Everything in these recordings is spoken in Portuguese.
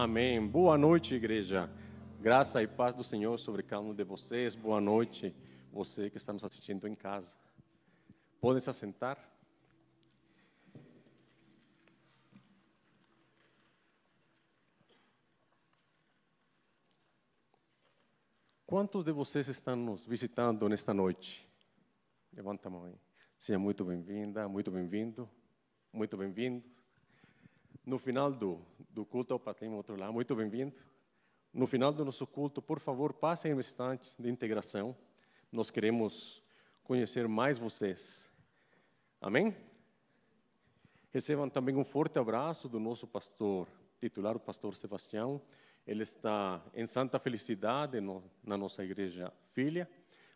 Amém. Boa noite, igreja. Graça e paz do Senhor sobre cada um de vocês. Boa noite, você que está nos assistindo em casa. Podem se assentar. Quantos de vocês estão nos visitando nesta noite? Levanta a mão aí. Seja muito bem-vinda, muito bem-vindo, muito bem-vindo. No final do, do culto, para tem outro lá, muito bem-vindo. No final do nosso culto, por favor, passem um instante de integração. Nós queremos conhecer mais vocês. Amém? Recebam também um forte abraço do nosso pastor titular, o pastor Sebastião. Ele está em Santa Felicidade, no, na nossa igreja filha,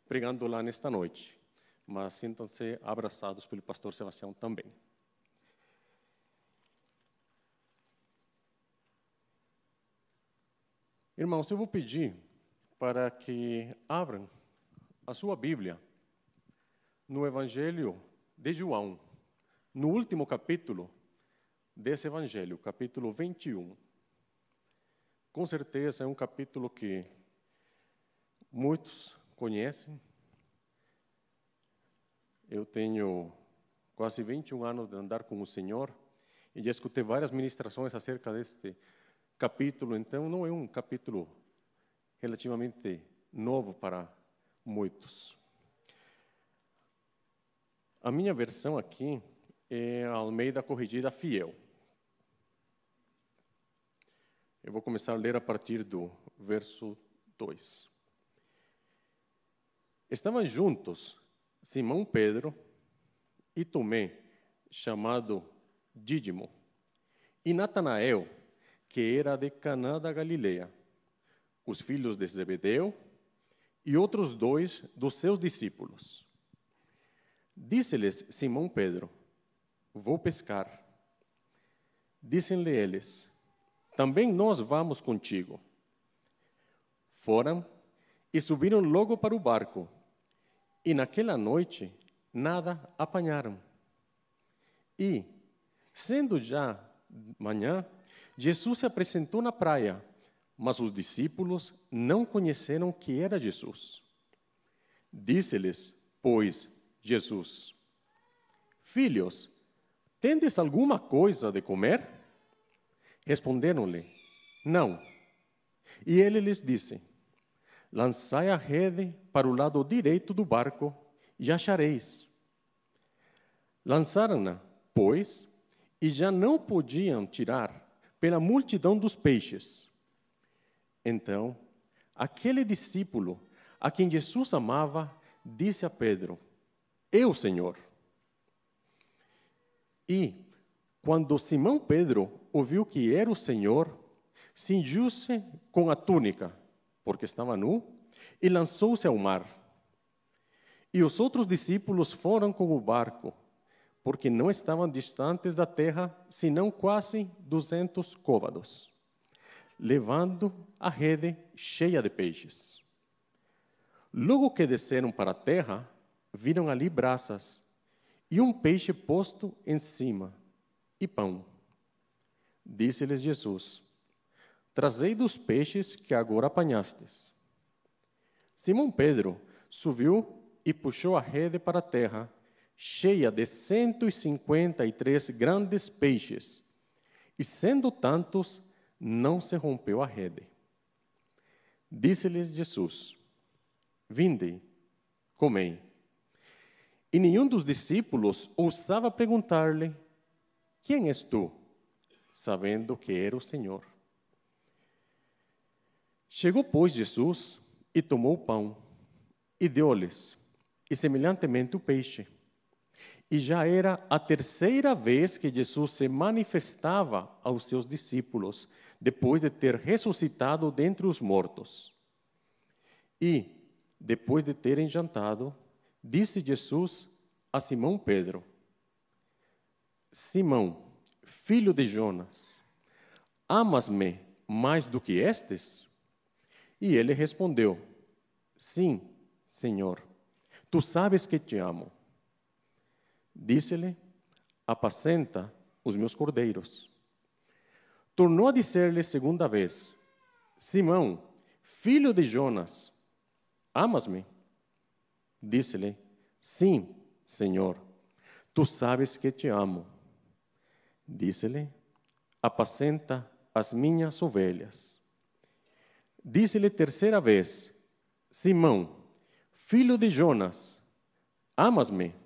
pregando lá nesta noite. Mas sintam-se abraçados pelo pastor Sebastião também. Irmãos, eu vou pedir para que abram a sua Bíblia no Evangelho de João, no último capítulo desse Evangelho, capítulo 21. Com certeza é um capítulo que muitos conhecem. Eu tenho quase 21 anos de andar com o Senhor e já escutei várias ministrações acerca deste capítulo, então não é um capítulo relativamente novo para muitos. A minha versão aqui é a Almeida Corrigida Fiel. Eu vou começar a ler a partir do verso 2. Estavam juntos Simão Pedro e Tomé, chamado Dídimo, e Natanael, que era de Caná da Galileia, os filhos de Zebedeu e outros dois dos seus discípulos. Disse-lhes Simão Pedro: Vou pescar. Dizem-lhe eles: também nós vamos contigo. Foram e subiram logo para o barco, e naquela noite nada apanharam. E, sendo já manhã, Jesus se apresentou na praia, mas os discípulos não conheceram que era Jesus. Disse-lhes, pois, Jesus: Filhos, tendes alguma coisa de comer? Responderam-lhe: Não. E ele lhes disse: Lançai a rede para o lado direito do barco e achareis. Lançaram-na, pois, e já não podiam tirar pela multidão dos peixes. Então, aquele discípulo a quem Jesus amava disse a Pedro: Eu, Senhor. E, quando Simão Pedro ouviu que era o Senhor, cingiu-se com a túnica, porque estava nu, e lançou-se ao mar. E os outros discípulos foram com o barco, porque não estavam distantes da terra, senão quase duzentos côvados, levando a rede cheia de peixes. Logo que desceram para a terra, viram ali braças e um peixe posto em cima e pão. Disse-lhes Jesus: Trazei dos peixes que agora apanhastes. Simão Pedro subiu e puxou a rede para a terra, cheia de cento e cinquenta e três grandes peixes, e sendo tantos, não se rompeu a rede. Disse-lhes Jesus: Vinde, comei. E nenhum dos discípulos ousava perguntar-lhe: quem és tu? Sabendo que era o Senhor. Chegou, pois, Jesus e tomou o pão e deu-lhes, e semelhantemente o peixe. E já era a terceira vez que Jesus se manifestava aos seus discípulos, depois de ter ressuscitado dentre os mortos. E, depois de terem jantado, disse Jesus a Simão Pedro: Simão, filho de Jonas, amas-me mais do que estes? E ele respondeu: Sim, Senhor, tu sabes que te amo. Disse-lhe: Apacenta os meus cordeiros. tornou a dizer-lhe segunda vez: Simão, filho de Jonas, amas-me? Disse-lhe: Sim, Senhor, tu sabes que te amo. Disse-lhe: Apacenta as minhas ovelhas. Disse-lhe terceira vez: Simão, filho de Jonas, amas-me?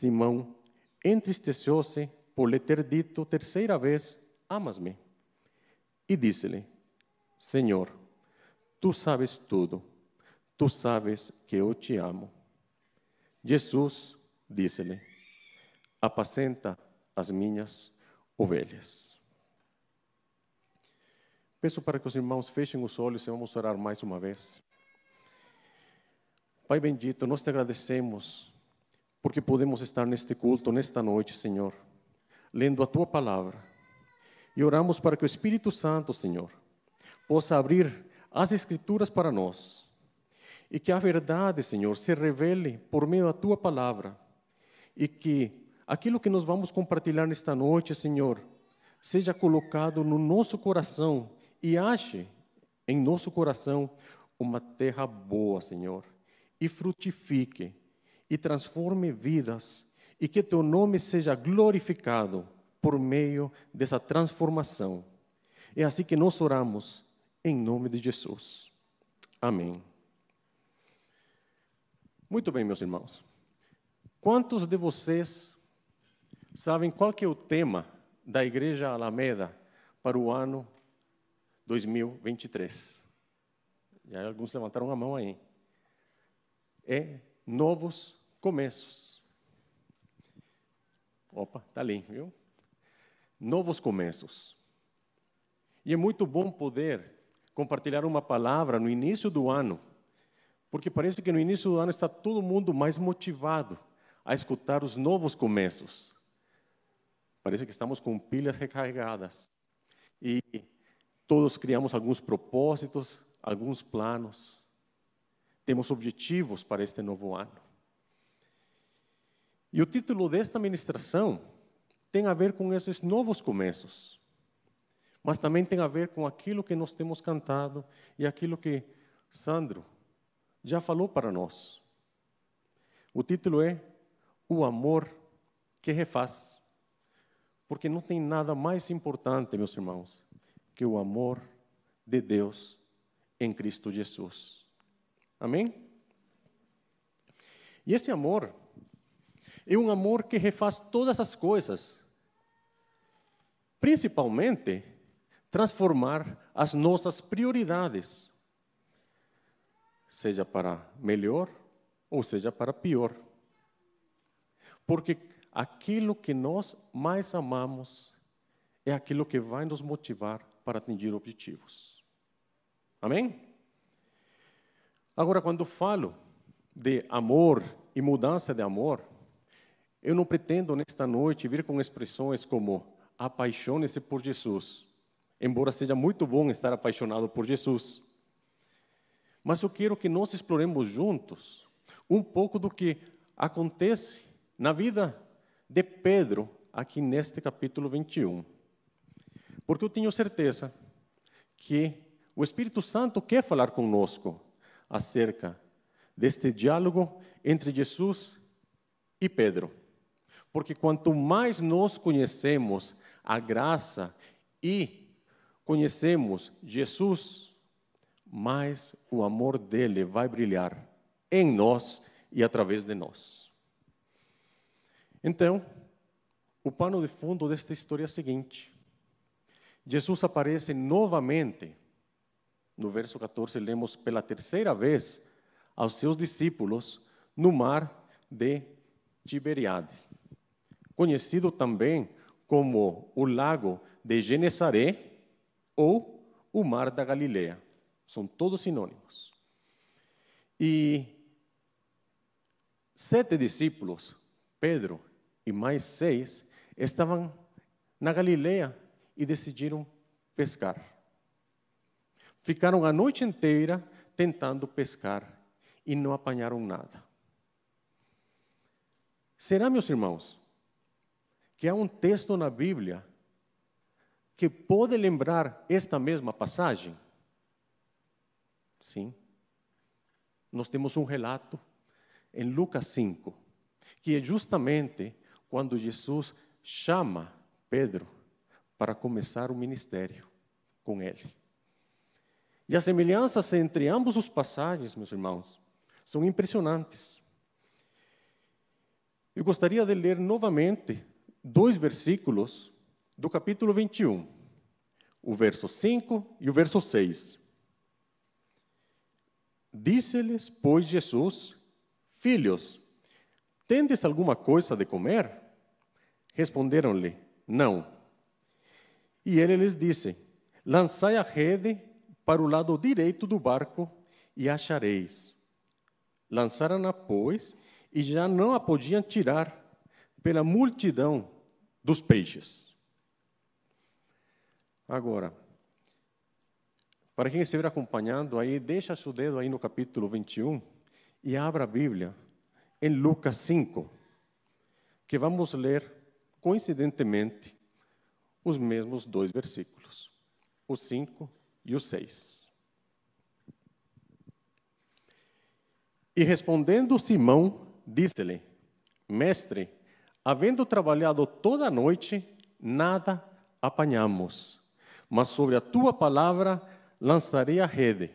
Simão entristeceu-se por lhe ter dito terceira vez: Amas-me? E disse-lhe: Senhor, tu sabes tudo, tu sabes que eu te amo. Jesus disse-lhe: Apacenta as minhas ovelhas. Peço para que os irmãos fechem os olhos e vamos orar mais uma vez. Pai bendito, nós te agradecemos porque podemos estar neste culto, nesta noite, Senhor, lendo a tua palavra. E oramos para que o Espírito Santo, Senhor, possa abrir as Escrituras para nós e que a verdade, Senhor, se revele por meio da tua palavra e que aquilo que nós vamos compartilhar nesta noite, Senhor, seja colocado no nosso coração e ache em nosso coração uma terra boa, Senhor, e frutifique e transforme vidas e que teu nome seja glorificado por meio dessa transformação. É assim que nós oramos em nome de Jesus. Amém. Muito bem, meus irmãos. Quantos de vocês sabem qual que é o tema da Igreja Alameda para o ano 2023. Já alguns levantaram a mão aí. É novos começos. Opa, tá ali, viu? Novos começos. E é muito bom poder compartilhar uma palavra no início do ano, porque parece que no início do ano está todo mundo mais motivado a escutar os novos começos. Parece que estamos com pilhas recarregadas. E Todos criamos alguns propósitos, alguns planos. Temos objetivos para este novo ano. E o título desta ministração tem a ver com esses novos começos, mas também tem a ver com aquilo que nós temos cantado e aquilo que Sandro já falou para nós. O título é O Amor que Refaz. Porque não tem nada mais importante, meus irmãos, que o amor de Deus em Cristo Jesus. Amém? E esse amor é um amor que refaz todas as coisas, principalmente transformar as nossas prioridades, seja para melhor ou seja para pior. Porque aquilo que nós mais amamos é aquilo que vai nos motivar para atingir objetivos. Amém? Agora, quando falo de amor e mudança de amor, eu não pretendo nesta noite vir com expressões como apaixone-se por Jesus, embora seja muito bom estar apaixonado por Jesus. Mas eu quero que nós exploremos juntos um pouco do que acontece na vida de Pedro aqui neste capítulo 21. Porque eu tenho certeza que o Espírito Santo quer falar conosco acerca deste diálogo entre Jesus e Pedro. Porque quanto mais nós conhecemos a graça e conhecemos Jesus, mais o amor dele vai brilhar em nós e através de nós. Então, o pano de fundo desta história é o seguinte: Jesus aparece novamente. No verso 14, lemos pela terceira vez aos seus discípulos no mar de Tiberiade, conhecido também como o lago de Genezaré ou o mar da Galileia. São todos sinônimos. E sete discípulos, Pedro e mais seis, estavam na Galileia e decidiram pescar. Ficaram a noite inteira tentando pescar e não apanharam nada. Será, meus irmãos, que há um texto na Bíblia que pode lembrar esta mesma passagem? Sim. Nós temos um relato em Lucas 5, que é justamente quando Jesus chama Pedro para começar o ministério com ele. E as semelhanças entre ambos os passagens, meus irmãos, são impressionantes. Eu gostaria de ler novamente dois versículos do capítulo 21, o verso 5 e o verso 6. Disse-lhes, pois, Jesus: Filhos, tendes alguma coisa de comer? Responderam-lhe: Não. E ele lhes disse: Lançai a rede para o lado direito do barco e achareis. Lançaram-na, pois, e já não a podiam tirar pela multidão dos peixes. Agora, para quem estiver acompanhando aí, deixa seu dedo aí no capítulo 21 e abra a Bíblia em Lucas 5, que vamos ler, coincidentemente, os mesmos dois versículos, o 5 e o 6. E respondendo Simão, disse-lhe: Mestre, havendo trabalhado toda a noite, nada apanhamos, mas sobre a tua palavra lançarei a rede.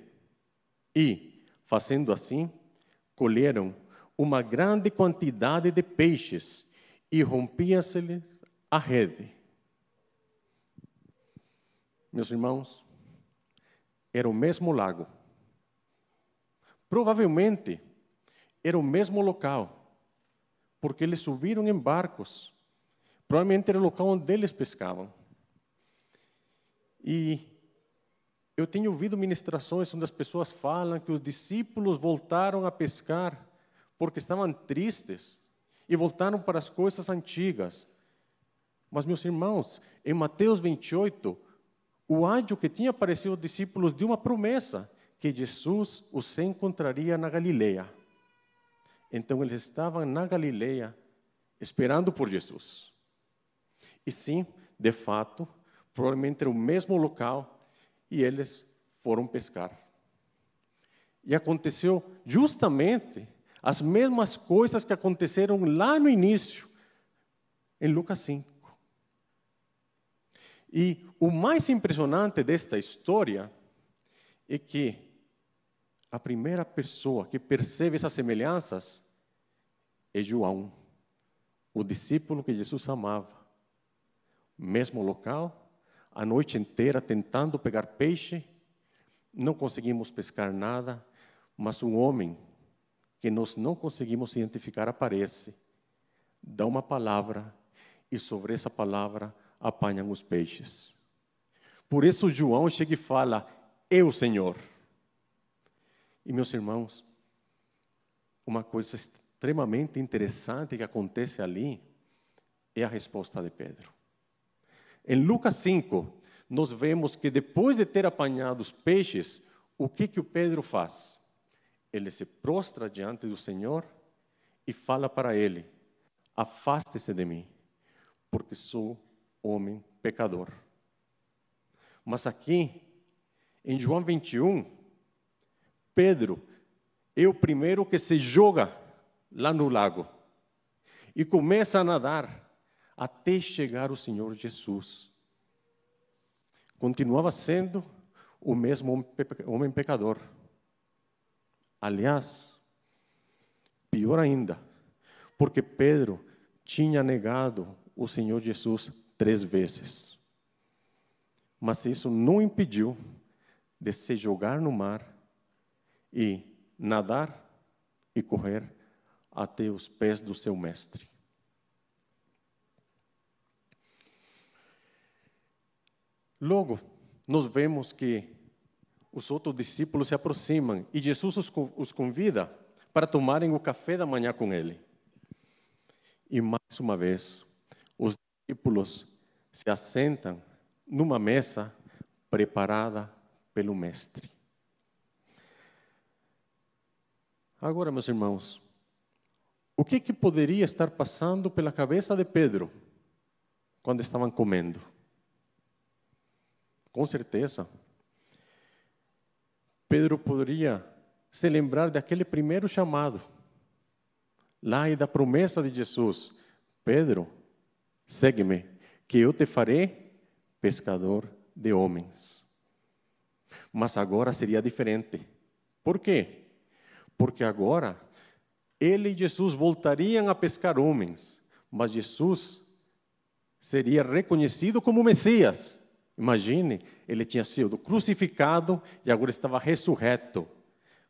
E, fazendo assim, colheram uma grande quantidade de peixes e rompia-se-lhes a rede. Meus irmãos, era o mesmo lago. Provavelmente era o mesmo local, porque eles subiram em barcos. Provavelmente era o local onde eles pescavam. E eu tenho ouvido ministrações onde as pessoas falam que os discípulos voltaram a pescar porque estavam tristes e voltaram para as coisas antigas. Mas, meus irmãos, em Mateus 28, o anjo que tinha aparecido aos discípulos deu uma promessa que Jesus os encontraria na Galileia. Então eles estavam na Galileia esperando por Jesus. E sim, de fato, provavelmente era o mesmo local e eles foram pescar. E aconteceu justamente as mesmas coisas que aconteceram lá no início, em Lucas 5. E o mais impressionante desta história é que a primeira pessoa que percebe essas semelhanças é João, o discípulo que Jesus amava. Mesmo local, a noite inteira tentando pegar peixe, não conseguimos pescar nada, mas um homem que nós não conseguimos identificar aparece, dá uma palavra e sobre essa palavra apanham os peixes. Por isso João chega e fala: Eu, Senhor. E meus irmãos, uma coisa extremamente interessante que acontece ali é a resposta de Pedro. Em Lucas 5, nós vemos que depois de ter apanhado os peixes, o que que o Pedro faz? Ele se prostra diante do Senhor e fala para ele: Afaste-se de mim, porque sou homem pecador. Mas aqui, em João 21, Pedro é o primeiro que se joga lá no lago e começa a nadar até chegar o Senhor Jesus. Continuava sendo o mesmo homem pecador. Aliás, pior ainda, porque Pedro tinha negado o Senhor Jesus três vezes. Mas isso não impediu de se jogar no mar e nadar e correr até os pés do seu mestre. Logo, nós vemos que os outros discípulos se aproximam e Jesus os convida para tomarem o café da manhã com ele. E mais uma vez, os discípulos se assentam numa mesa preparada pelo Mestre. Agora, meus irmãos, o que, que poderia estar passando pela cabeça de Pedro quando estavam comendo? com certeza, Pedro poderia se lembrar daquele primeiro chamado, lá e da promessa de Jesus: Pedro, segue-me, que eu te farei pescador de homens. Mas agora seria diferente. Por quê? Porque agora ele e Jesus voltariam a pescar homens, mas Jesus seria reconhecido como Messias. Imagine, ele tinha sido crucificado e agora estava ressurreto.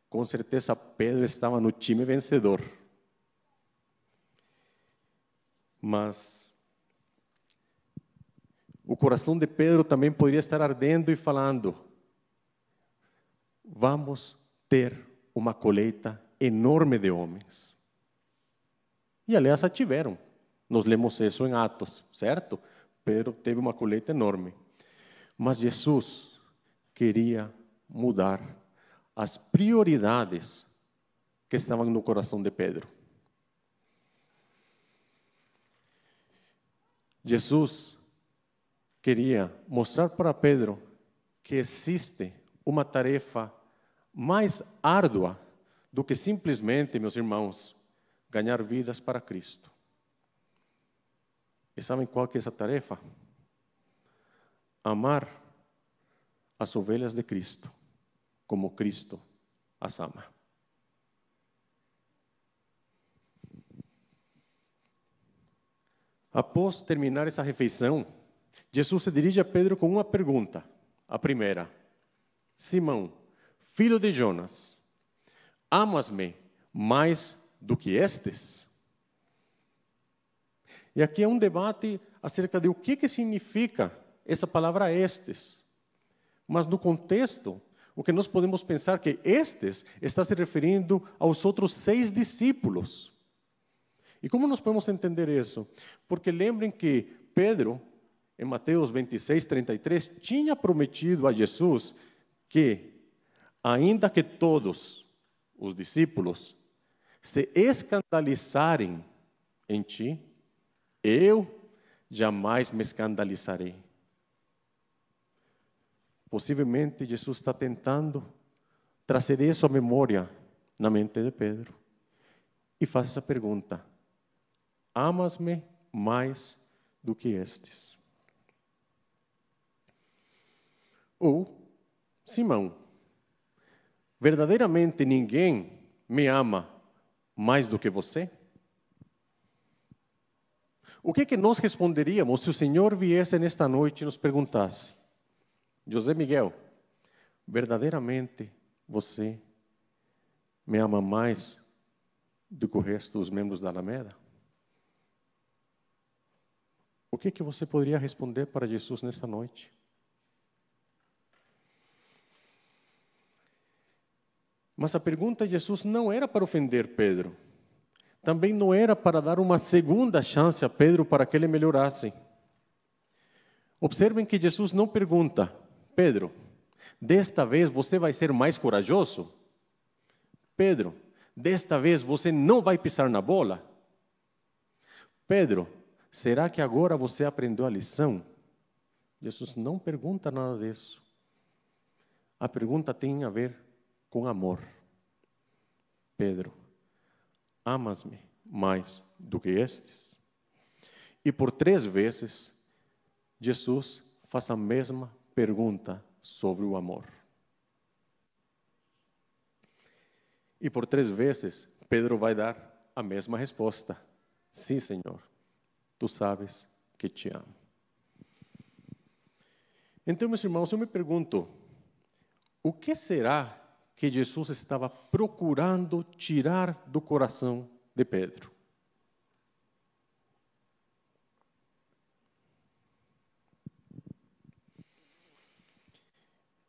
Com certeza Pedro estava no time vencedor. Mas o coração de Pedro também poderia estar ardendo e falando: vamos ter uma colheita enorme de homens. E aliás, a tiveram. Nós lemos isso em Atos, certo? Pedro teve uma colheita enorme. Mas Jesus queria mudar as prioridades que estavam no coração de Pedro. Jesus queria mostrar para Pedro que existe uma tarefa mais árdua do que simplesmente, meus irmãos, ganhar vidas para Cristo. E sabem qual que é essa tarefa? Amar as ovelhas de Cristo, como Cristo as ama. Após terminar essa refeição, Jesus se dirige a Pedro com uma pergunta. A primeira: Simão, filho de Jonas, amas-me mais do que estes? E aqui é um debate acerca de o que, que significa essa palavra estes. Mas no contexto, o que nós podemos pensar que estes está se referindo aos outros seis discípulos. E como nós podemos entender isso? Porque lembrem que Pedro, em Mateus 26, 33, tinha prometido a Jesus que, ainda que todos os discípulos se escandalizarem em ti, eu jamais me escandalizarei. Possivelmente Jesus está tentando trazer isso à memória na mente de Pedro. E faz essa pergunta: Amas-me mais do que estes? Ou, Simão, verdadeiramente ninguém me ama mais do que você? O que, que nós responderíamos se o Senhor viesse nesta noite e nos perguntasse: José Miguel, verdadeiramente você me ama mais do que o resto dos membros da Alameda? O que, que você poderia responder para Jesus nesta noite? Mas a pergunta de Jesus não era para ofender Pedro também não era para dar uma segunda chance a Pedro para que ele melhorasse. Observem que Jesus não pergunta, Pedro, desta vez você vai ser mais corajoso? Pedro, desta vez você não vai pisar na bola? Pedro, será que agora você aprendeu a lição? Jesus não pergunta nada disso. A pergunta tem a ver com amor. Pedro, Amas-me mais do que estes? E por três vezes, Jesus faz a mesma pergunta sobre o amor. E por três vezes, Pedro vai dar a mesma resposta: Sim, Senhor, tu sabes que te amo. Então, meus irmãos, eu me pergunto: o que será que Jesus estava procurando tirar do coração de Pedro.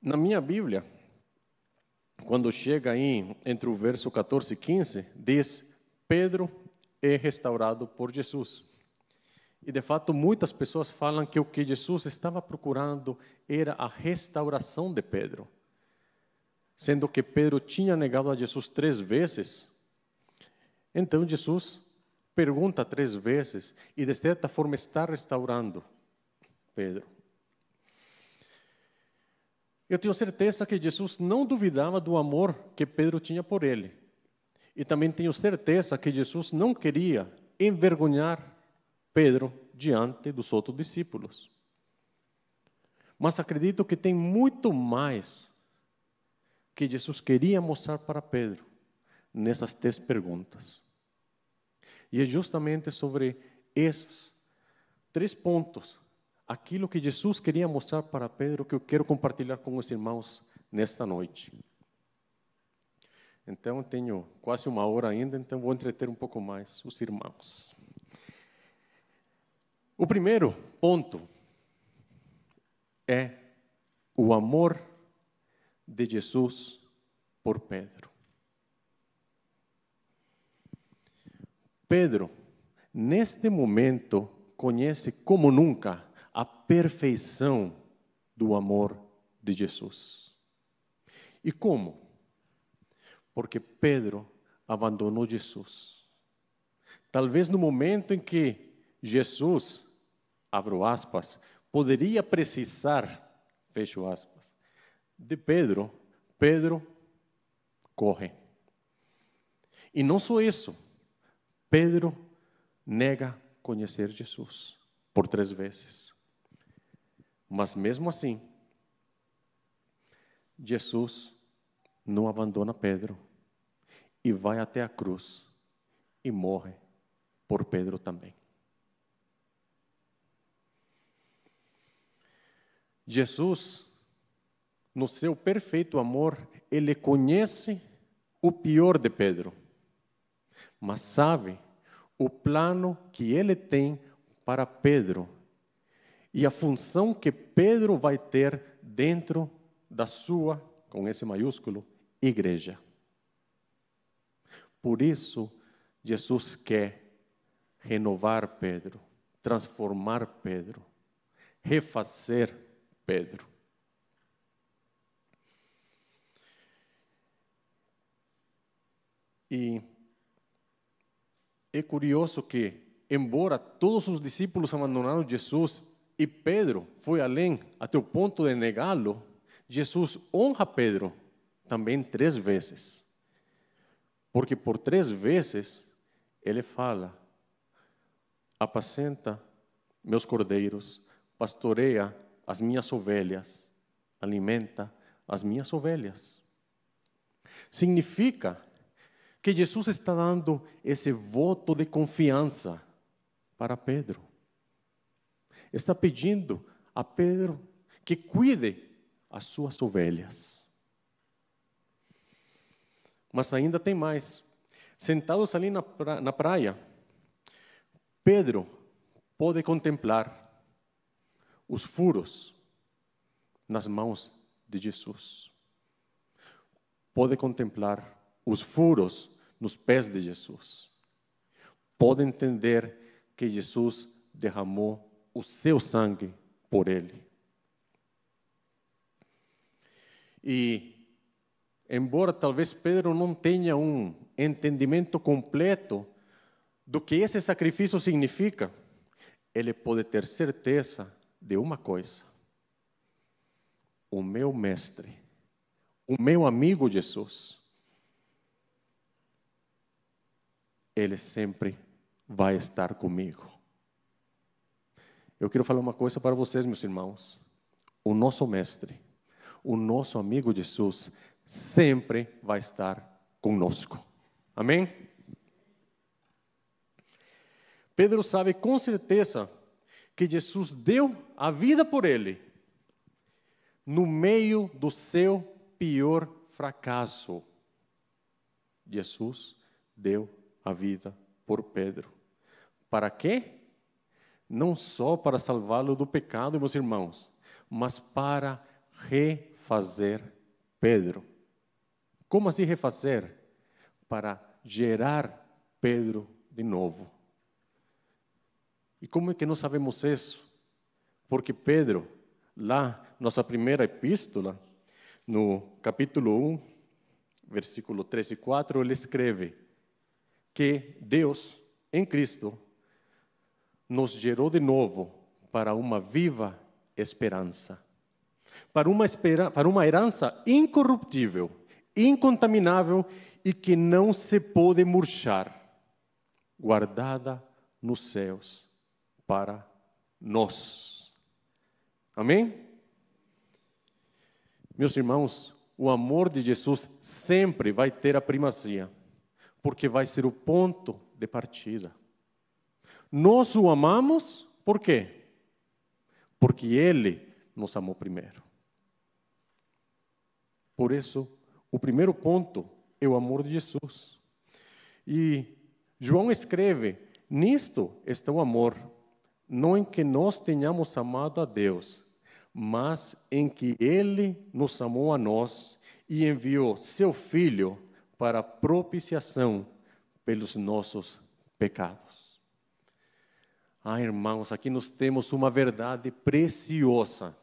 Na minha Bíblia, quando chega aí entre o verso 14 e 15, diz: Pedro é restaurado por Jesus. E de fato, muitas pessoas falam que o que Jesus estava procurando era a restauração de Pedro sendo que Pedro tinha negado a Jesus três vezes. Então Jesus pergunta três vezes e de certa forma está restaurando Pedro. Eu tenho certeza que Jesus não duvidava do amor que Pedro tinha por ele. E também tenho certeza que Jesus não queria envergonhar Pedro diante dos outros discípulos. Mas acredito que tem muito mais que Jesus queria mostrar para Pedro nessas três perguntas. E é justamente sobre esses três pontos, aquilo que Jesus queria mostrar para Pedro, que eu quero compartilhar com os irmãos nesta noite. Então, tenho quase uma hora ainda, então vou entreter um pouco mais os irmãos. O primeiro ponto é o amor de Jesus por Pedro. Pedro, neste momento, conhece como nunca a perfeição do amor de Jesus. E como? Porque Pedro abandonou Jesus. Talvez no momento em que Jesus, abro aspas, poderia precisar, fecho aspas, de Pedro, Pedro corre. E não só isso, Pedro nega conhecer Jesus por três vezes. Mas mesmo assim, Jesus não abandona Pedro e vai até a cruz e morre por Pedro também. Jesus, no seu perfeito amor, ele conhece o pior de Pedro, mas sabe o plano que ele tem para Pedro e a função que Pedro vai ter dentro da sua, com esse maiúsculo, igreja. Por isso, Jesus quer renovar Pedro, transformar Pedro, refazer Pedro. E é curioso que, embora todos os discípulos abandonaram Jesus e Pedro foi além até o ponto de negá-lo, Jesus honra Pedro também três vezes. Porque por três vezes ele fala: apacenta meus cordeiros, pastoreia as minhas ovelhas, alimenta as minhas ovelhas. Significa que Jesus está dando esse voto de confiança para Pedro. Está pedindo a Pedro que cuide as suas ovelhas. Mas ainda tem mais. Sentados ali na, pra, na praia, Pedro pode contemplar os furos nas mãos de Jesus. Pode contemplar os furos nos pés de Jesus. Pode entender que Jesus derramou o seu sangue por ele. E, embora talvez Pedro não tenha um entendimento completo do que esse sacrifício significa, ele pode ter certeza de uma coisa: o meu mestre, o meu amigo Jesus, ele sempre vai estar comigo. Eu quero falar uma coisa para vocês, meus irmãos. O nosso mestre, o nosso amigo Jesus, sempre vai estar conosco. Amém? Pedro sabe com certeza que Jesus deu a vida por ele, no meio do seu pior fracasso. Jesus deu a vida por Pedro. Para quê? Não só para salvá-lo do pecado, meus irmãos, mas para refazer Pedro. Como assim refazer? Para gerar Pedro de novo. E como é que nós sabemos isso? Porque Pedro, lá, nossa primeira epístola, no capítulo 1, versículo 3 e 4, ele escreve que Deus, em Cristo, nos gerou de novo para uma viva esperança. para uma, espera, para uma herança incorruptível, incontaminável e que não se pode murchar, guardada nos céus para nós. Amém? Meus irmãos, o amor de Jesus sempre vai ter a primazia, porque vai ser o ponto de partida. Nós o amamos por quê? Porque Ele nos amou primeiro. Por isso, o primeiro ponto é o amor de Jesus. E João escreve: Nisto está o amor, não em que nós tenhamos amado a Deus, mas em que Ele nos amou a nós e enviou seu Filho para propiciação pelos nossos pecados. Ah, irmãos, aqui nós temos uma verdade preciosa.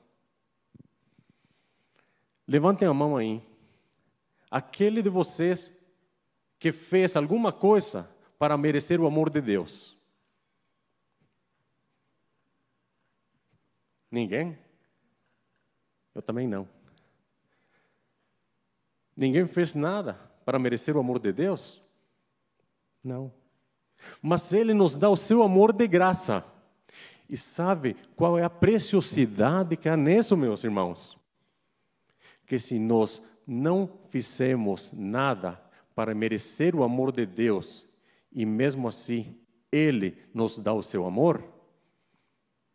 Levantem a mão aí. Aquele de vocês que fez alguma coisa para merecer o amor de Deus. Ninguém? Eu também não. Ninguém fez nada para merecer o amor de Deus? Não. Mas Ele nos dá o seu amor de graça. E sabe qual é a preciosidade que há nisso, meus irmãos? Que se nós não fizemos nada para merecer o amor de Deus, e mesmo assim Ele nos dá o seu amor,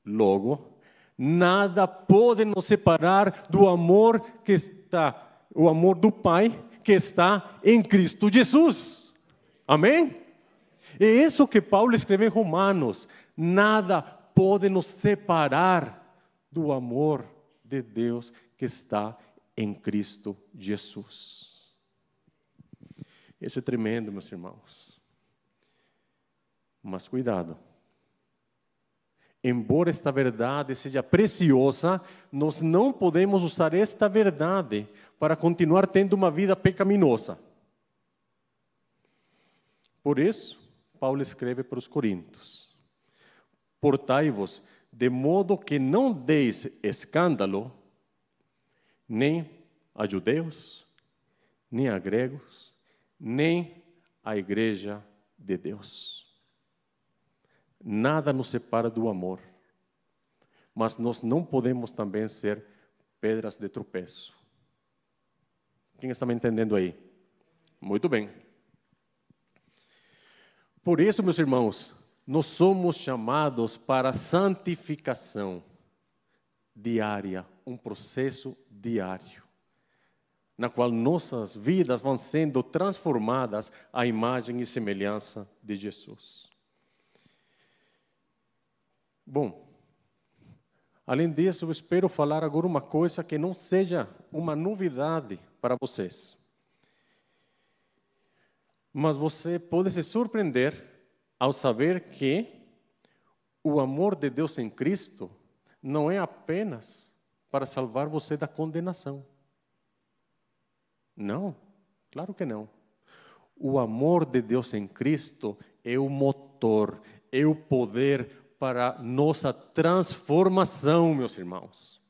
logo, nada pode nos separar do amor que está o amor do Pai que está em Cristo Jesus. Amém? É isso que Paulo escreve em Romanos. Nada pode nos separar do amor de Deus que está em Cristo Jesus. Isso é tremendo, meus irmãos. Mas cuidado embora esta verdade seja preciosa, nós não podemos usar esta verdade para continuar tendo uma vida pecaminosa. Por isso, Paulo escreve para os Coríntios: Portai-vos de modo que não deis escândalo, nem a judeus, nem a gregos, nem a igreja de Deus. Nada nos separa do amor. Mas nós não podemos também ser pedras de tropeço. Quem está me entendendo aí? Muito bem. Por isso, meus irmãos, nós somos chamados para santificação diária, um processo diário, na qual nossas vidas vão sendo transformadas à imagem e semelhança de Jesus. Bom, além disso, eu espero falar agora uma coisa que não seja uma novidade para vocês. Mas você pode se surpreender ao saber que o amor de Deus em Cristo não é apenas para salvar você da condenação. Não, claro que não. O amor de Deus em Cristo é o motor, é o poder para nossa transformação, meus irmãos.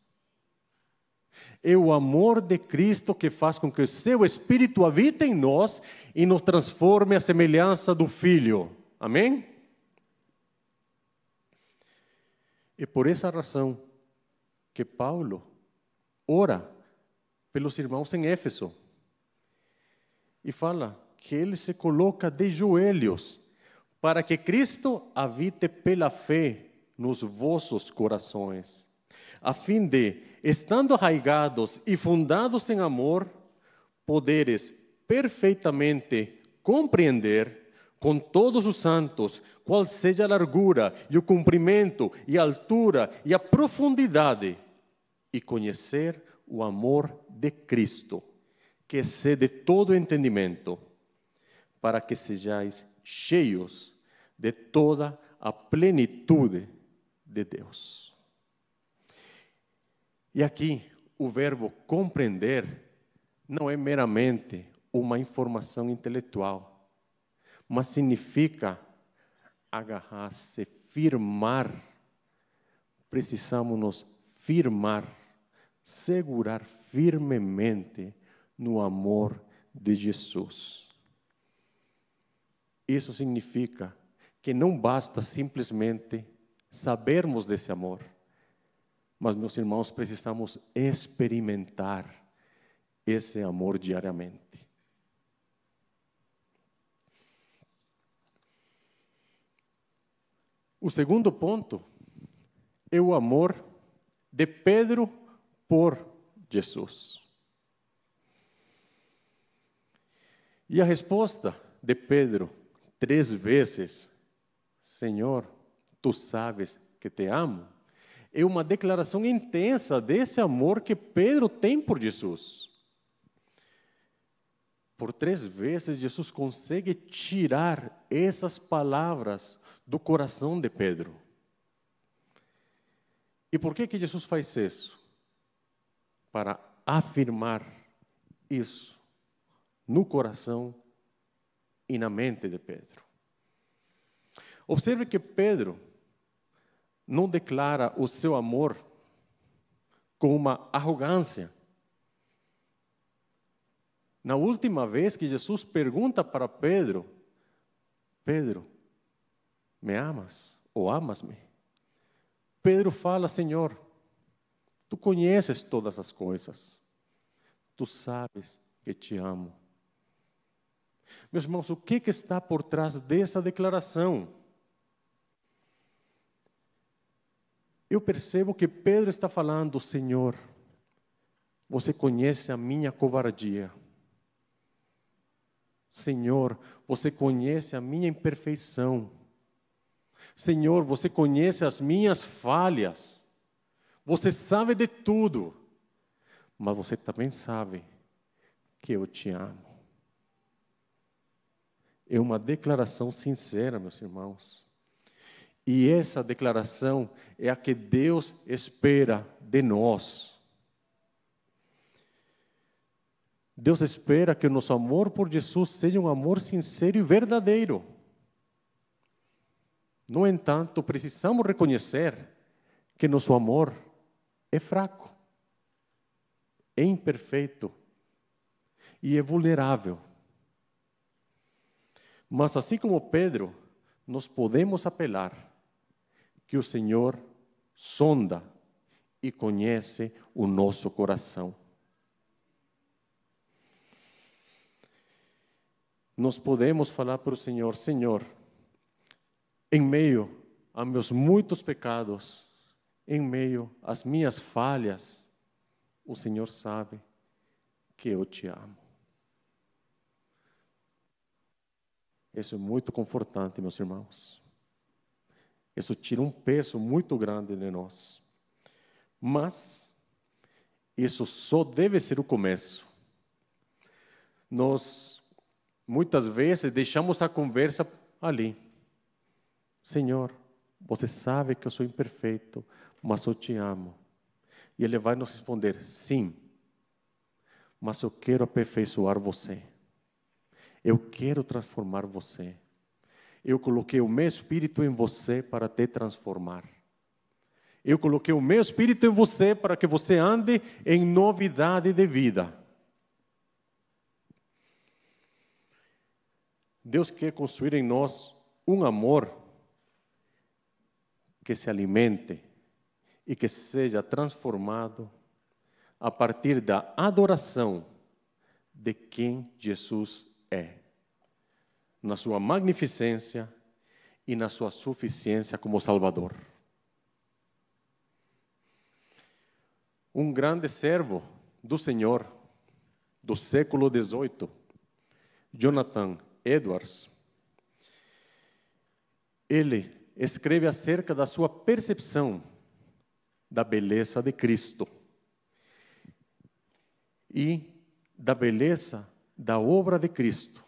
É o amor de Cristo que faz com que o seu Espírito habite em nós e nos transforme à semelhança do Filho. Amém? E por essa razão que Paulo ora pelos irmãos em Éfeso e fala que ele se coloca de joelhos para que Cristo habite pela fé nos vossos corações, a fim de, estando arraigados e fundados em amor, poderes perfeitamente compreender com todos os santos qual seja a largura e o comprimento e a altura e a profundidade e conhecer o amor de Cristo, que excede todo entendimento, para que sejais cheios de toda a plenitude de Deus. E aqui o verbo compreender não é meramente uma informação intelectual, mas significa agarrar-se, firmar. Precisamos nos firmar, segurar firmemente no amor de Jesus. Isso significa que não basta simplesmente sabermos desse amor, mas, meus irmãos, precisamos experimentar esse amor diariamente. O segundo ponto é o amor de Pedro por Jesus. E a resposta de Pedro, três vezes: Senhor, tu sabes que te amo, é uma declaração intensa desse amor que Pedro tem por Jesus. Por três vezes, Jesus consegue tirar essas palavras do coração de Pedro. E por que que Jesus faz isso? Para afirmar isso no coração e na mente de Pedro. Observe que Pedro não declara o seu amor com uma arrogância. Na última vez que Jesus pergunta para Pedro: Pedro, me amas ou amas-me? Pedro fala: Senhor, tu conheces todas as coisas, tu sabes que te amo. Meus irmãos, o que, que está por trás dessa declaração? Eu percebo que Pedro está falando, Senhor, você conhece a minha covardia. Senhor, você conhece a minha imperfeição. Senhor, você conhece as minhas falhas. Você sabe de tudo. Mas você também sabe que eu te amo. É uma declaração sincera, meus irmãos. E essa declaração é a que Deus espera de nós. Deus espera que o nosso amor por Jesus seja um amor sincero e verdadeiro. No entanto, precisamos reconhecer que nosso amor é fraco, é imperfeito e é vulnerável. Mas assim como Pedro, nós podemos apelar que o Senhor sonda e conhece o nosso coração. Nós podemos falar para o Senhor: Senhor, em meio a meus muitos pecados, em meio às minhas falhas, o Senhor sabe que eu te amo. Isso é muito confortante, meus irmãos. Isso tira um peso muito grande de nós. Mas, isso só deve ser o começo. Nós, muitas vezes, deixamos a conversa ali Senhor, você sabe que eu sou imperfeito, mas eu te amo. E Ele vai nos responder: sim, mas eu quero aperfeiçoar você. Eu quero transformar você. Eu coloquei o meu espírito em você para te transformar. Eu coloquei o meu espírito em você para que você ande em novidade de vida. Deus quer construir em nós um amor que se alimente e que seja transformado a partir da adoração de quem Jesus é, na sua magnificência e na sua suficiência como Salvador. Um grande servo do Senhor do século XVIII, Jonathan Edwards, ele escreve acerca da sua percepção da beleza de Cristo e da beleza da obra de Cristo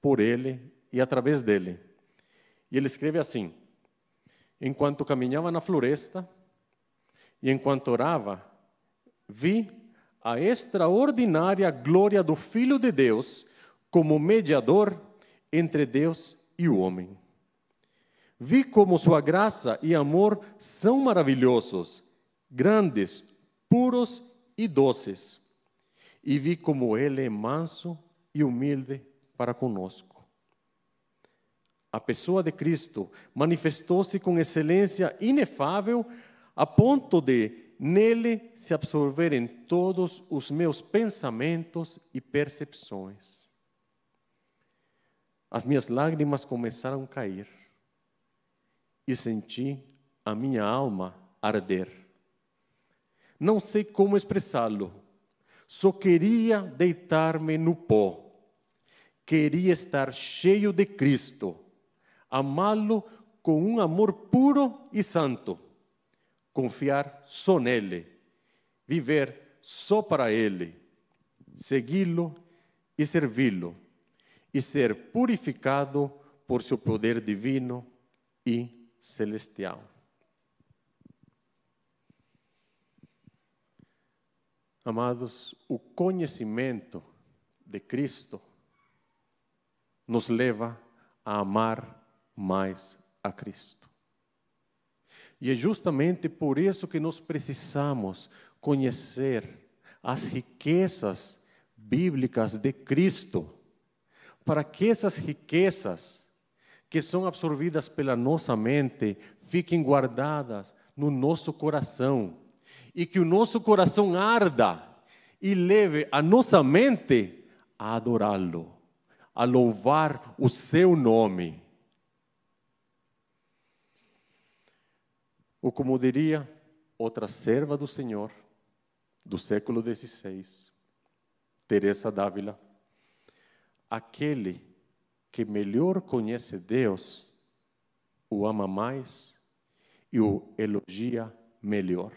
por ele e através dele. E ele escreve assim: Enquanto caminhava na floresta e enquanto orava, vi a extraordinária glória do Filho de Deus como mediador entre Deus e o homem. Vi como sua graça e amor são maravilhosos, grandes, puros e doces, e vi como ele é manso e humilde para conosco. A pessoa de Cristo manifestou-se com excelência inefável, a ponto de nele se absorverem todos os meus pensamentos e percepções. As minhas lágrimas começaram a cair e senti a minha alma arder. Não sei como expressá-lo, só queria deitar-me no pó. Queria estar cheio de Cristo, amá-lo com um amor puro e santo, confiar só nele, viver só para ele, segui-lo e servi-lo, e ser purificado por seu poder divino e celestial. Amados, o conhecimento de Cristo nos leva a amar mais a Cristo. E é justamente por isso que nós precisamos conhecer as riquezas bíblicas de Cristo, para que essas riquezas que são absorvidas pela nossa mente fiquem guardadas no nosso coração e que o nosso coração arda e leve a nossa mente a adorá-lo, a louvar o seu nome. Ou como diria outra serva do Senhor, do século XVI, Teresa d'Ávila, aquele que melhor conhece Deus o ama mais e o elogia melhor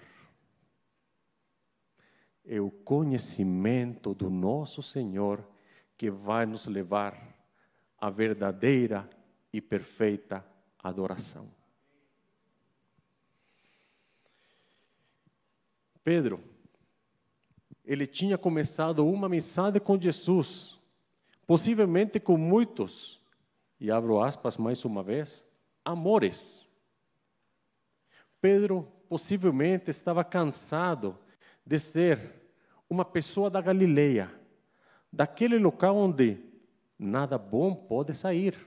é o conhecimento do nosso Senhor que vai nos levar à verdadeira e perfeita adoração. Pedro, ele tinha começado uma mensagem com Jesus, possivelmente com muitos, e abro aspas mais uma vez, amores. Pedro possivelmente estava cansado de ser uma pessoa da Galileia, daquele local onde nada bom pode sair.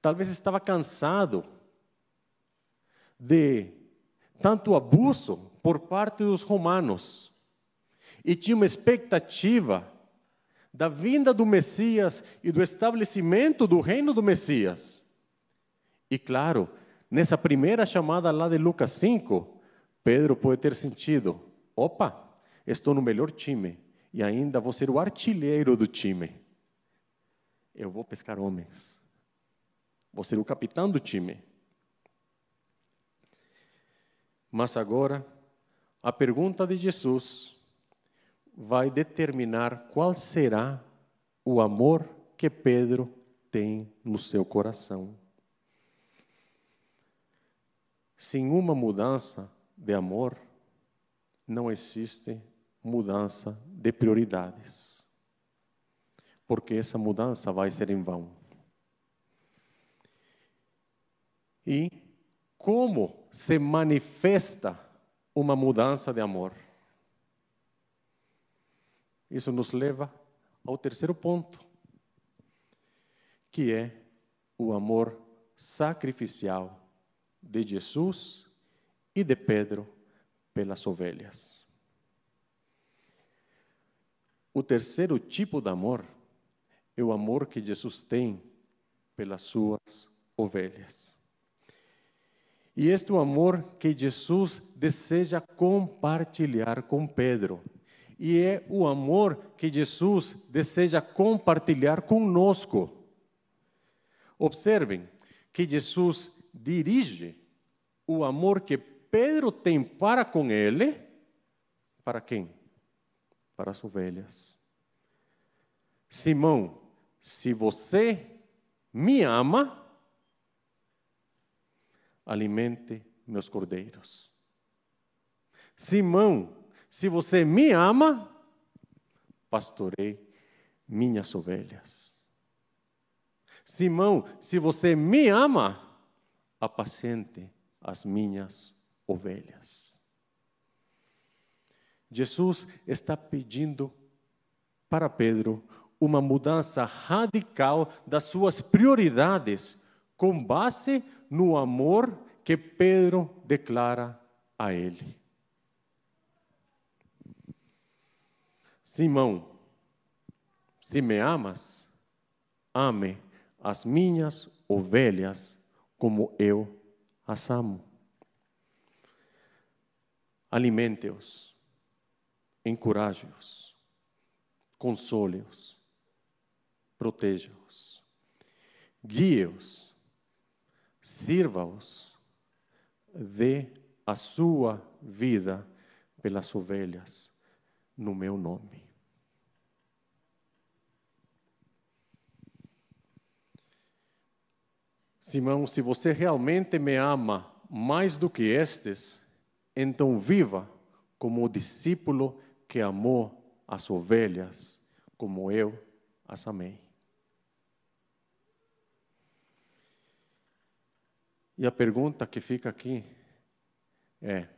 Talvez estava cansado de tanto abuso por parte dos romanos e tinha uma expectativa da vinda do Messias e do estabelecimento do reino do Messias. E claro, nessa primeira chamada lá de Lucas 5, Pedro pode ter sentido: opa, estou no melhor time e ainda vou ser o artilheiro do time. Eu vou pescar homens. Vou ser o capitão do time. Mas agora, a pergunta de Jesus vai determinar qual será o amor que Pedro tem no seu coração. Sem uma mudança de amor, não existe mudança de prioridades. Porque essa mudança vai ser em vão. E como se manifesta uma mudança de amor? Isso nos leva ao terceiro ponto, que é o amor sacrificial de Jesus e de Pedro pelas ovelhas. O terceiro tipo de amor é o amor que Jesus tem pelas suas ovelhas. E este é o amor que Jesus deseja compartilhar com Pedro. E é o amor que Jesus deseja compartilhar conosco. Observem que Jesus dirige o amor que Pedro tem para com ele, para quem? Para as ovelhas. Simão, se você me ama, alimente meus cordeiros. Simão, se você me ama, pastorei minhas ovelhas. Simão, se você me ama, apacente as minhas ovelhas. Jesus está pedindo para Pedro uma mudança radical das suas prioridades, com base no amor que Pedro declara a ele. Simão, se me amas, ame as minhas ovelhas como eu as amo. Alimente-os, encoraje-os, console-os, proteja-os, guie-os, sirva-os, dê a sua vida pelas ovelhas no meu nome. Simão, se você realmente me ama mais do que estes, então viva como o discípulo que amou as ovelhas, como eu as amei. E a pergunta que fica aqui é: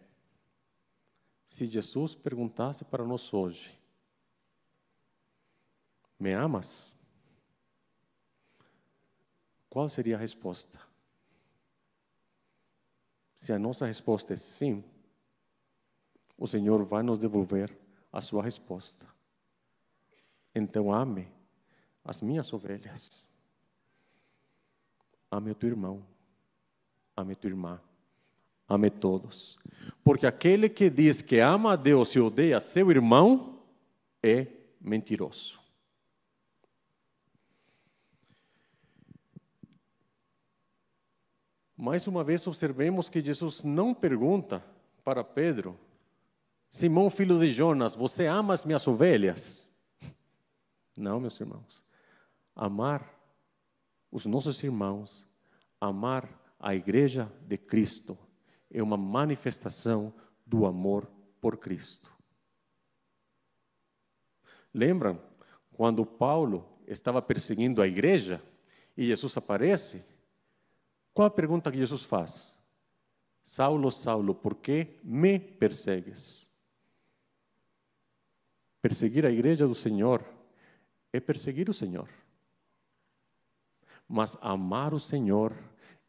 se Jesus perguntasse para nós hoje, me amas? Qual seria a resposta? Se a nossa resposta é sim, o Senhor vai nos devolver a sua resposta. Então ame as minhas ovelhas. Ame o teu irmão. Ame tua irmã. Ame todos. Porque aquele que diz que ama a Deus e odeia seu irmão é mentiroso. Mais uma vez, observemos que Jesus não pergunta para Pedro: Simão, filho de Jonas, você ama as minhas ovelhas? Não, meus irmãos. Amar os nossos irmãos, amar a igreja de Cristo, é uma manifestação do amor por Cristo. Lembram quando Paulo estava perseguindo a igreja e Jesus aparece? Qual a pergunta que Jesus faz? Saulo, Saulo, por que me persegues? Perseguir a igreja do Senhor é perseguir o Senhor. Mas amar o Senhor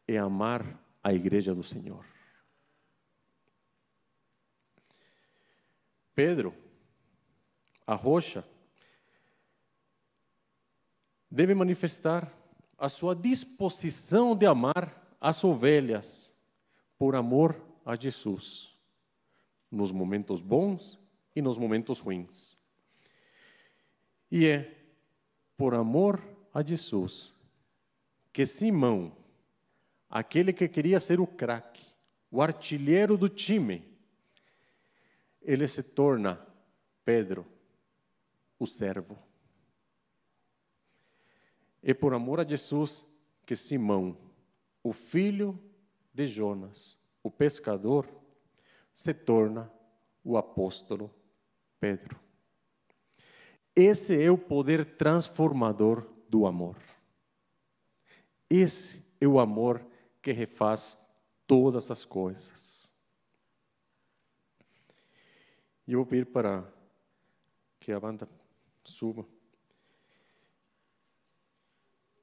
é amar a igreja do Senhor. Pedro, a rocha, deve manifestar a sua disposição de amar as ovelhas por amor a Jesus, nos momentos bons e nos momentos ruins. E é por amor a Jesus que Simão, aquele que queria ser o craque, o artilheiro do time, ele se torna Pedro, o servo. É por amor a Jesus que Simão, o filho de Jonas, o pescador, se torna o apóstolo Pedro. Esse é o poder transformador do amor. Esse é o amor que refaz todas as coisas. E eu vou pedir para que a banda suba.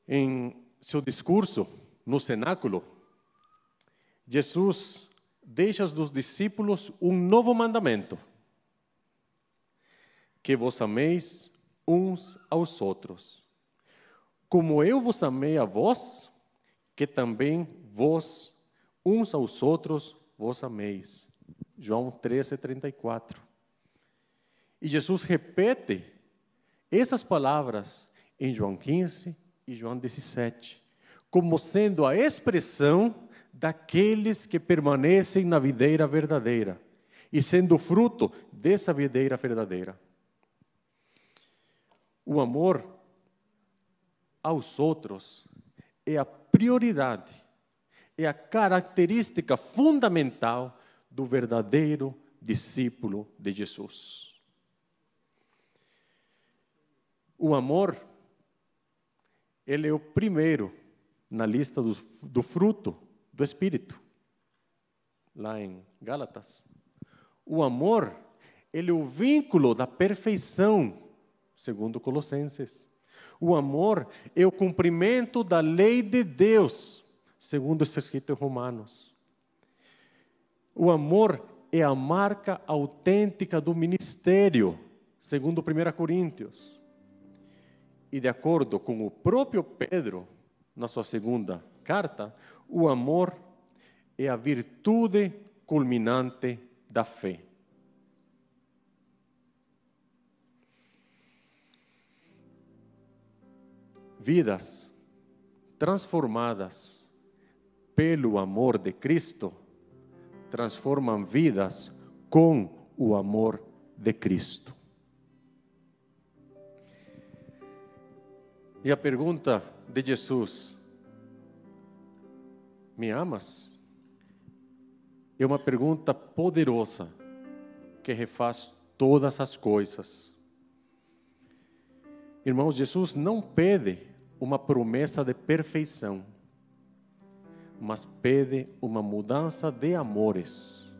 Em seu discurso no cenáculo, Jesus deixa aos discípulos um novo mandamento: que vos ameis uns aos outros. Como eu vos amei a vós, que também vós, uns aos outros, vos ameis. João 13, 34. E Jesus repete essas palavras em João 15, e João 17, como sendo a expressão daqueles que permanecem na videira verdadeira e sendo fruto dessa videira verdadeira. O amor aos outros é a prioridade, é a característica fundamental do verdadeiro discípulo de Jesus. O amor ele é o primeiro na lista do, do fruto do Espírito, lá em Gálatas. O amor ele é o vínculo da perfeição, segundo Colossenses. O amor é o cumprimento da lei de Deus, segundo está escrito em Romanos. O amor é a marca autêntica do ministério, segundo 1 Coríntios. E de acordo com o próprio Pedro, na sua segunda carta, o amor é a virtude culminante da fé. Vidas transformadas pelo amor de Cristo transformam vidas com o amor de Cristo. E a pergunta de Jesus: Me amas? É uma pergunta poderosa que refaz todas as coisas. Irmãos, Jesus não pede uma promessa de perfeição, mas pede uma mudança de amores,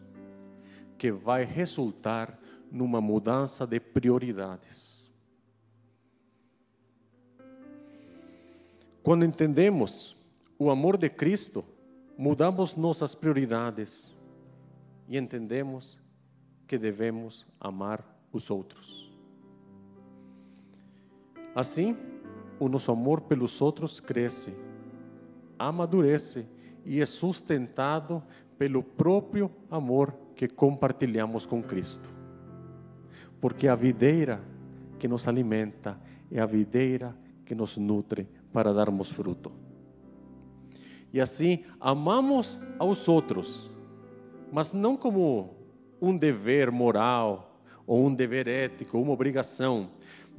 que vai resultar numa mudança de prioridades. Quando entendemos o amor de Cristo, mudamos nossas prioridades e entendemos que devemos amar os outros. Assim, o nosso amor pelos outros cresce, amadurece e é sustentado pelo próprio amor que compartilhamos com Cristo. Porque a videira que nos alimenta é a videira que nos nutre para darmos fruto. E assim, amamos aos outros mas não como um dever moral ou um dever ético, uma obrigação,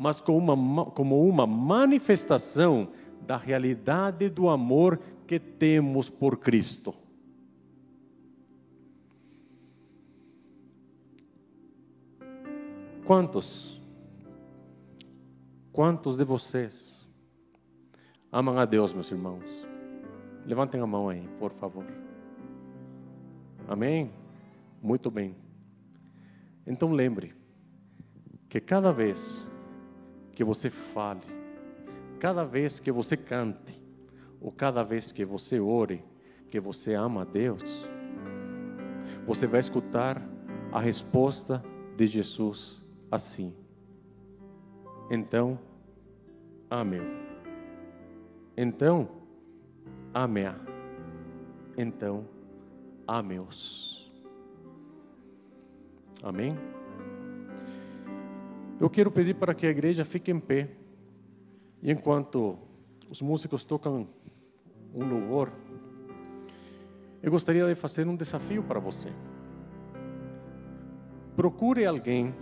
mas como uma, como uma manifestação da realidade do amor que temos por Cristo. Quantos, quantos de vocês amam a Deus, meus irmãos? Levantem a mão aí, por favor. Amém? Muito bem. Então lembre que cada vez que você fale, cada vez que você cante, ou cada vez que você ore, que você ama a Deus, você vai escutar a resposta de Jesus assim. Então, amém. Então, amém. Então, a meus. Amém? Eu quero pedir para que a igreja fique em pé. E enquanto os músicos tocam um louvor, eu gostaria de fazer um desafio para você. Procure alguém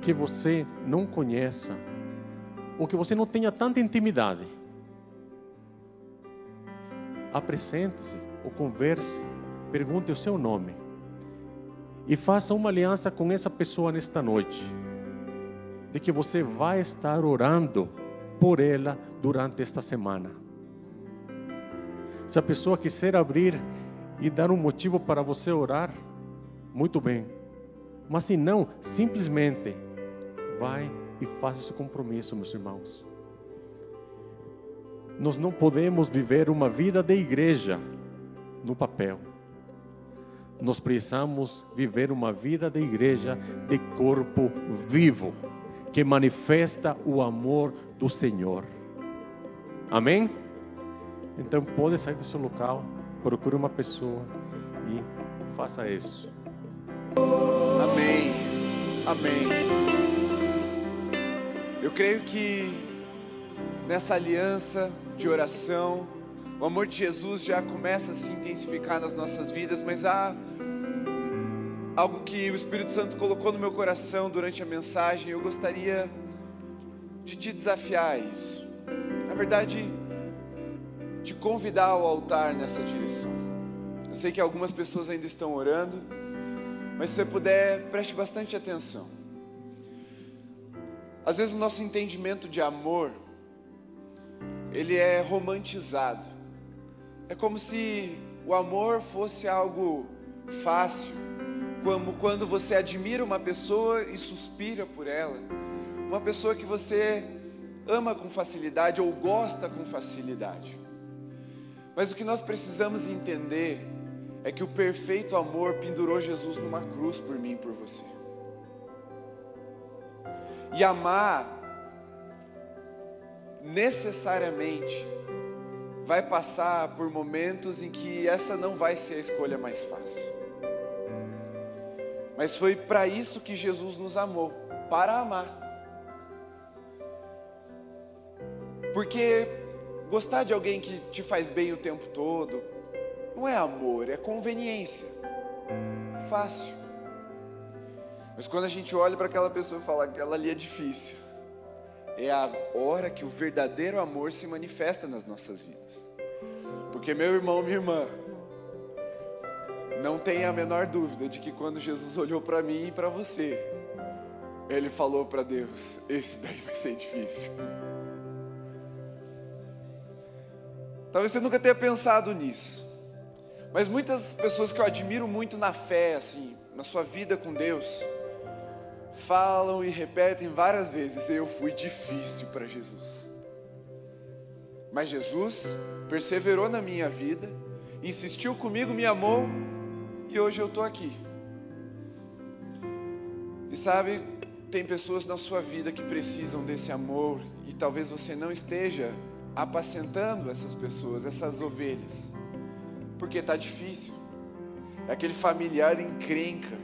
que você não conheça ou que você não tenha tanta intimidade. Apresente-se ou converse, pergunte o seu nome e faça uma aliança com essa pessoa nesta noite, de que você vai estar orando por ela durante esta semana. Se a pessoa quiser abrir e dar um motivo para você orar, muito bem. Mas se não, simplesmente vai e faça esse compromisso, meus irmãos. Nós não podemos viver uma vida de igreja no papel. Nós precisamos viver uma vida de igreja de corpo vivo, que manifesta o amor do Senhor. Amém? Então pode sair do seu local, procure uma pessoa e faça isso. Amém. Amém. Eu creio que nessa aliança de oração, o amor de Jesus já começa a se intensificar nas nossas vidas, mas há algo que o Espírito Santo colocou no meu coração durante a mensagem, eu gostaria de te desafiar a isso. Na verdade, te convidar ao altar nessa direção. Eu sei que algumas pessoas ainda estão orando, mas se você puder, preste bastante atenção. Às vezes o nosso entendimento de amor ele é romantizado. É como se o amor fosse algo fácil, como quando você admira uma pessoa e suspira por ela, uma pessoa que você ama com facilidade ou gosta com facilidade. Mas o que nós precisamos entender é que o perfeito amor pendurou Jesus numa cruz por mim e por você. E amar necessariamente vai passar por momentos em que essa não vai ser a escolha mais fácil. Mas foi para isso que Jesus nos amou, para amar. Porque gostar de alguém que te faz bem o tempo todo não é amor, é conveniência. Fácil. Mas quando a gente olha para aquela pessoa e fala, aquela ali é difícil, é a hora que o verdadeiro amor se manifesta nas nossas vidas. Porque, meu irmão, minha irmã, não tenha a menor dúvida de que quando Jesus olhou para mim e para você, ele falou para Deus: esse daí vai ser difícil. Talvez você nunca tenha pensado nisso, mas muitas pessoas que eu admiro muito na fé, assim, na sua vida com Deus, falam e repetem várias vezes: Eu fui difícil para Jesus. Mas Jesus perseverou na minha vida, insistiu comigo, me amou e hoje eu estou aqui. E sabe, tem pessoas na sua vida que precisam desse amor e talvez você não esteja apacentando essas pessoas, essas ovelhas, porque está difícil. É aquele familiar encrenca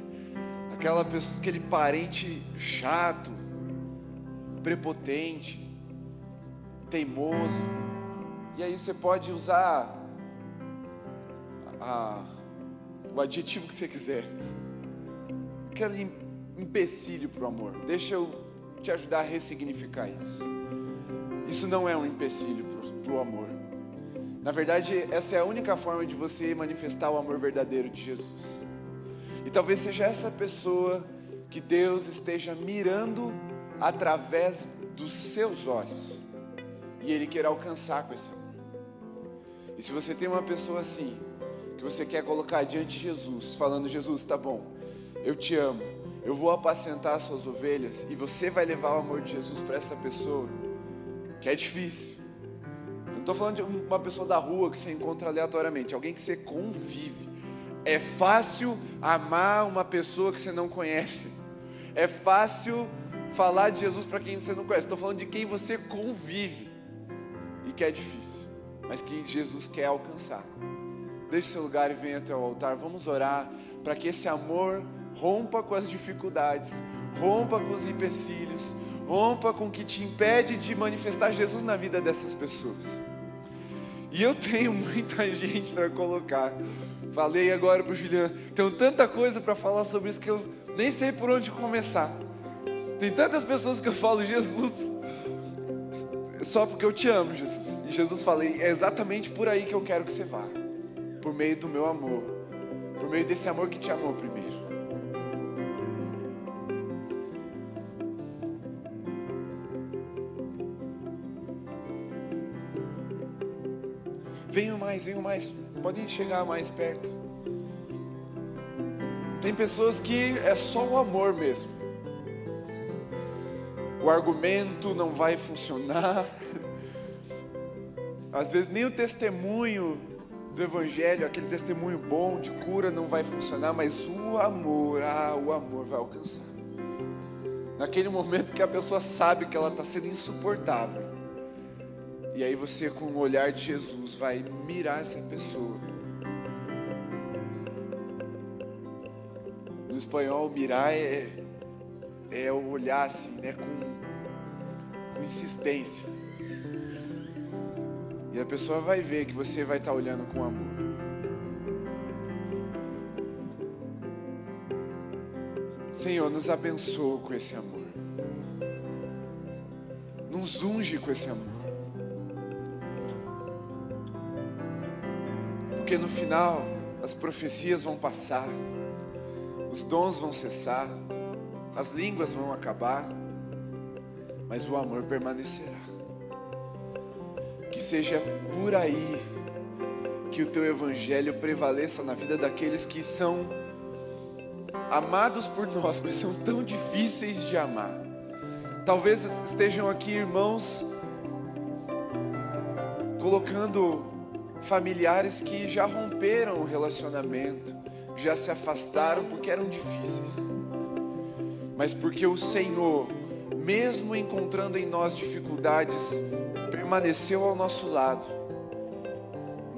aquela pessoa, aquele parente chato, prepotente, teimoso. E aí você pode usar a, o adjetivo que você quiser. Aquele empecilho para o amor. Deixa eu te ajudar a ressignificar isso. Isso não é um empecilho para o amor. Na verdade, essa é a única forma de você manifestar o amor verdadeiro de Jesus. E talvez seja essa pessoa que Deus esteja mirando através dos seus olhos. E Ele quer alcançar com esse amor. E se você tem uma pessoa assim, que você quer colocar diante de Jesus, falando: Jesus, tá bom, eu te amo, eu vou apacentar as suas ovelhas, e você vai levar o amor de Jesus para essa pessoa, que é difícil. Não estou falando de uma pessoa da rua que você encontra aleatoriamente, alguém que você convive. É fácil amar uma pessoa que você não conhece. É fácil falar de Jesus para quem você não conhece. Estou falando de quem você convive e que é difícil, mas que Jesus quer alcançar. Deixe seu lugar e venha até o altar. Vamos orar para que esse amor rompa com as dificuldades, rompa com os empecilhos, rompa com o que te impede de manifestar Jesus na vida dessas pessoas. E eu tenho muita gente para colocar. Falei agora para o Juliano, tenho tanta coisa para falar sobre isso que eu nem sei por onde começar. Tem tantas pessoas que eu falo, Jesus, só porque eu te amo, Jesus. E Jesus falei, é exatamente por aí que eu quero que você vá. Por meio do meu amor. Por meio desse amor que te amou primeiro. Venham mais, venham mais podem chegar mais perto. Tem pessoas que é só o amor mesmo. O argumento não vai funcionar. Às vezes nem o testemunho do Evangelho, aquele testemunho bom de cura, não vai funcionar, mas o amor, ah, o amor vai alcançar. Naquele momento que a pessoa sabe que ela está sendo insuportável, e aí você, com o olhar de Jesus, vai mirar essa pessoa. No espanhol, mirar é, é olhar assim, né, com, com insistência. E a pessoa vai ver que você vai estar olhando com amor. Senhor, nos abençoa com esse amor. Nos unge com esse amor. Porque no final as profecias vão passar, os dons vão cessar, as línguas vão acabar, mas o amor permanecerá. Que seja por aí que o teu evangelho prevaleça na vida daqueles que são amados por nós, mas são tão difíceis de amar. Talvez estejam aqui irmãos colocando familiares que já romperam o relacionamento, já se afastaram porque eram difíceis. Mas porque o Senhor, mesmo encontrando em nós dificuldades, permaneceu ao nosso lado.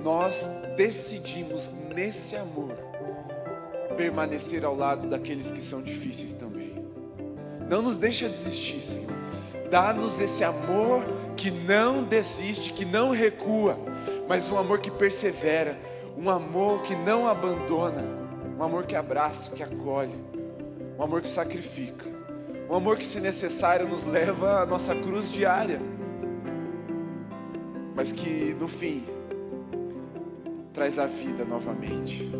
Nós decidimos nesse amor permanecer ao lado daqueles que são difíceis também. Não nos deixa desistir, Senhor. Dá-nos esse amor que não desiste, que não recua, mas um amor que persevera, um amor que não abandona, um amor que abraça, que acolhe, um amor que sacrifica, um amor que, se necessário, nos leva à nossa cruz diária, mas que no fim traz a vida novamente,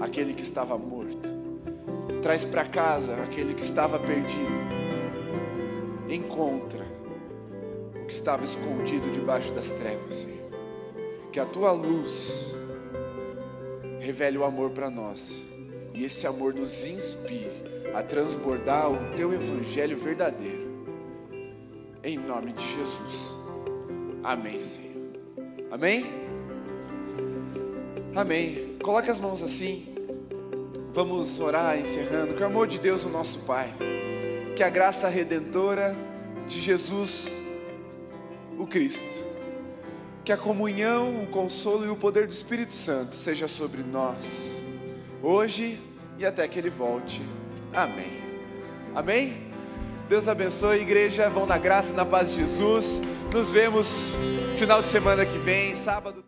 aquele que estava morto, traz para casa aquele que estava perdido encontra o que estava escondido debaixo das trevas, Senhor. Que a tua luz revele o amor para nós e esse amor nos inspire a transbordar o teu evangelho verdadeiro. Em nome de Jesus. Amém, Senhor. Amém? Amém. Coloque as mãos assim. Vamos orar encerrando. Que o amor de Deus, o nosso Pai que a graça redentora de Jesus, o Cristo, que a comunhão, o consolo e o poder do Espírito Santo seja sobre nós, hoje e até que Ele volte. Amém. Amém? Deus abençoe, igreja. Vão na graça e na paz de Jesus. Nos vemos final de semana que vem, sábado.